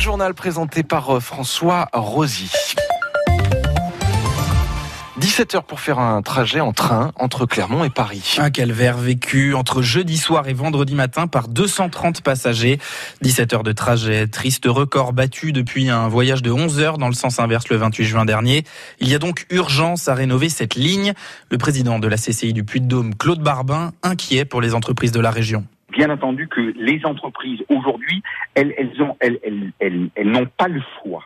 journal présenté par euh, François Rosy. 17 heures pour faire un trajet en train entre Clermont et Paris. Un calvaire vécu entre jeudi soir et vendredi matin par 230 passagers. 17 heures de trajet, triste record battu depuis un voyage de 11 heures dans le sens inverse le 28 juin dernier. Il y a donc urgence à rénover cette ligne. Le président de la CCI du Puy-de-Dôme, Claude Barbin, inquiet pour les entreprises de la région bien entendu que les entreprises aujourd'hui, elles, elles, ont, elles, elles, elles n'ont pas le choix.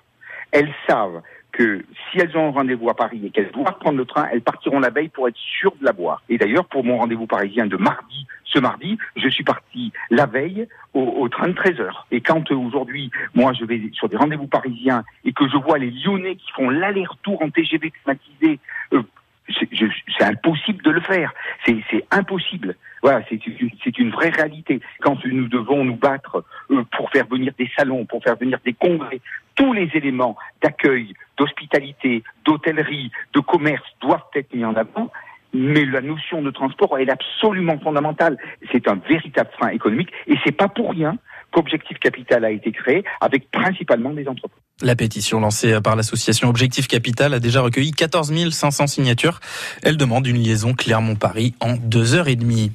Elles savent que si elles ont un rendez-vous à Paris et qu'elles doivent prendre le train, elles partiront la veille pour être sûres de l'avoir. Et d'ailleurs, pour mon rendez-vous parisien de mardi, ce mardi, je suis parti la veille au, train de 13 heures. Et quand euh, aujourd'hui, moi, je vais sur des rendez-vous parisiens et que je vois les Lyonnais qui font l'aller-retour en TGV climatisé, euh, c'est impossible de le faire. C'est impossible. Voilà, c'est une, vraie réalité. Quand nous devons nous battre euh, pour faire venir des salons, pour faire venir des congrès, tous les éléments d'accueil, d'hospitalité, d'hôtellerie, de commerce doivent être mis en avant. Mais la notion de transport est absolument fondamentale. C'est un véritable frein économique et c'est pas pour rien qu'Objectif Capital a été créé avec principalement des entreprises. La pétition lancée par l'association Objectif Capital a déjà recueilli 14 500 signatures. Elle demande une liaison Clermont-Paris en deux heures et demie.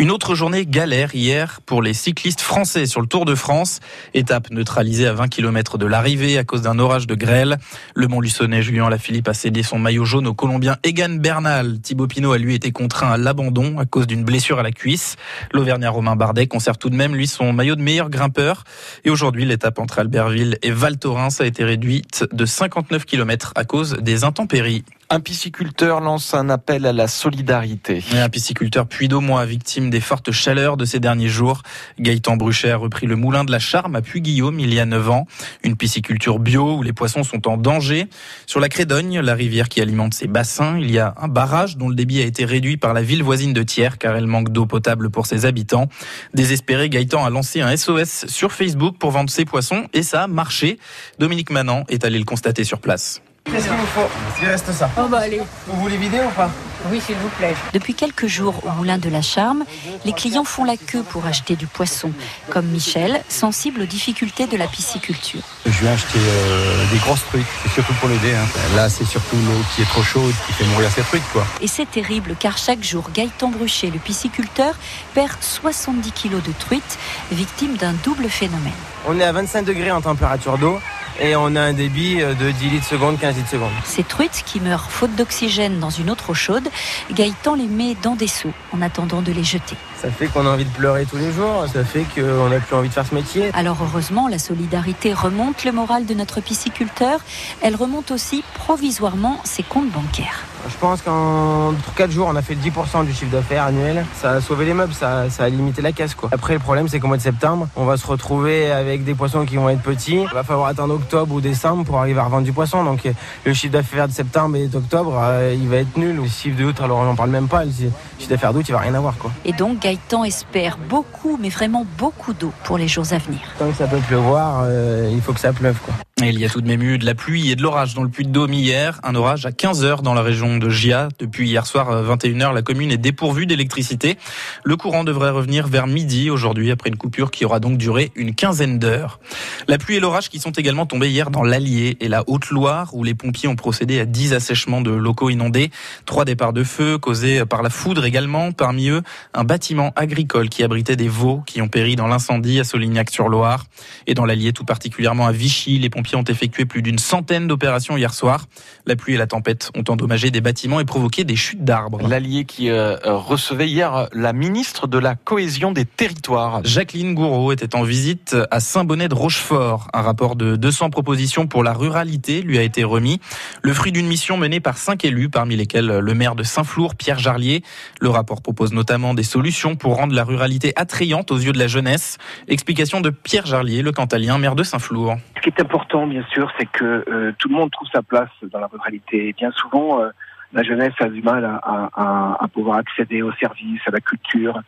Une autre journée galère hier pour les cyclistes français sur le Tour de France. Étape neutralisée à 20 km de l'arrivée à cause d'un orage de grêle. Le Montluçonnet Julien Lafilippe a cédé son maillot jaune au Colombien Egan Bernal. Thibaut Pinot a lui été contraint à l'abandon à cause d'une blessure à la cuisse. L'Auvergnat Romain Bardet conserve tout de même lui son maillot de meilleur grimpeur. Et aujourd'hui, l'étape entre Albertville et Val Thorens a été réduite de 59 km à cause des intempéries. Un pisciculteur lance un appel à la solidarité. Un pisciculteur puy mois victime des fortes chaleurs de ces derniers jours. Gaëtan Bruchet a repris le moulin de la Charme à Puy-Guillaume il y a 9 ans. Une pisciculture bio où les poissons sont en danger. Sur la Crédogne, la rivière qui alimente ces bassins, il y a un barrage dont le débit a été réduit par la ville voisine de Thiers car elle manque d'eau potable pour ses habitants. Désespéré, Gaëtan a lancé un SOS sur Facebook pour vendre ses poissons et ça a marché. Dominique Manan est allé le constater sur place. Qu'est-ce qu'il vous faut Il reste ça. Oh bah allez. Vous voulez vider ou pas? Oui, s'il vous plaît. Depuis quelques jours au Moulin de la Charme, les clients font la queue pour acheter du poisson, comme Michel, sensible aux difficultés de la pisciculture. Je viens acheter euh, des grosses trucs, c'est surtout pour l'aider. Hein. Là, c'est surtout l'eau qui est trop chaude qui fait mourir ces trucs, quoi. Et c'est terrible car chaque jour, Gaëtan Bruchet, le pisciculteur, perd 70 kilos de truites, victime d'un double phénomène. On est à 25 degrés en température d'eau et on a un débit euh, de 10 litres seconde, 15 litres seconde. Ces truites qui meurent faute d'oxygène dans une eau trop chaude, Gaëtan les met dans des seaux en attendant de les jeter. Ça fait qu'on a envie de pleurer tous les jours, ça fait qu'on n'a plus envie de faire ce métier. Alors heureusement, la solidarité remonte le moral de notre pisciculteur. Elle remonte aussi provisoirement ses comptes bancaires. Je pense qu'en 4 jours, on a fait 10% du chiffre d'affaires annuel. Ça a sauvé les meubles, ça, a limité la caisse. Quoi. Après, le problème, c'est qu'au mois de septembre, on va se retrouver avec des poissons qui vont être petits. Il va falloir attendre octobre ou décembre pour arriver à revendre du poisson. Donc, le chiffre d'affaires de septembre et d'octobre, euh, il va être nul. Le chiffre d'août, alors on n'en parle même pas. Le chiffre d'affaires d'août, il va rien avoir. Quoi. Et donc, Gaëtan espère beaucoup, mais vraiment beaucoup d'eau pour les jours à venir. Tant que ça peut pleuvoir, euh, il faut que ça pleuve. Quoi. Et il y a tout de même eu de la pluie et de l'orage dans le Puy-de-Dôme hier. Un orage à 15 heures dans la région de Gia. Depuis hier soir, 21h, la commune est dépourvue d'électricité. Le courant devrait revenir vers midi aujourd'hui après une coupure qui aura donc duré une quinzaine d'heures. La pluie et l'orage qui sont également tombés hier dans l'Allier et la Haute-Loire où les pompiers ont procédé à 10 assèchements de locaux inondés. Trois départs de feu causés par la foudre également. Parmi eux, un bâtiment agricole qui abritait des veaux qui ont péri dans l'incendie à Solignac-sur-Loire. Et dans l'Allier, tout particulièrement à Vichy, les pompiers ont effectué plus d'une centaine d'opérations hier soir. La pluie et la tempête ont endommagé des bâtiments et provoqué des chutes d'arbres. L'allié qui euh, recevait hier la ministre de la cohésion des territoires. Jacqueline Gouraud était en visite à Saint-Bonnet de Rochefort. Un rapport de 200 propositions pour la ruralité lui a été remis. Le fruit d'une mission menée par cinq élus, parmi lesquels le maire de Saint-Flour, Pierre Jarlier. Le rapport propose notamment des solutions pour rendre la ruralité attrayante aux yeux de la jeunesse. Explication de Pierre Jarlier, le cantalien, maire de Saint-Flour. Ce qui est important bien sûr, c'est que euh, tout le monde trouve sa place dans la ruralité. Et bien souvent, euh, la jeunesse a du mal à, pouvoir accéder aux services, à la culture.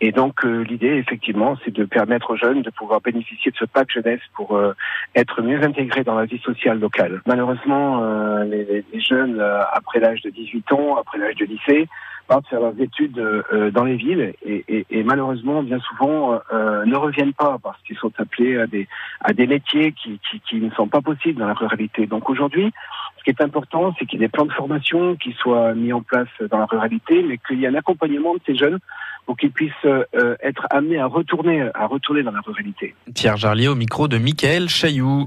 Et donc, euh, l'idée, effectivement, c'est de permettre aux jeunes de pouvoir bénéficier de ce pack jeunesse pour être mieux intégrés dans la vie sociale locale. Malheureusement, les, les, jeunes, après l'âge de 18 ans, après l'âge de lycée, partent faire leurs études euh, dans les villes et, et, et malheureusement, bien souvent, euh, ne reviennent pas parce qu'ils sont appelés à des, à des métiers qui, qui, qui ne sont pas possibles dans la ruralité. Donc aujourd'hui, ce qui est important, c'est qu'il y ait des plans de formation qui soient mis en place dans la ruralité, mais qu'il y ait un accompagnement de ces jeunes pour qu'ils puissent euh, être amenés à retourner, à retourner dans la ruralité. Pierre Jarlier au micro de Michael Chailloux.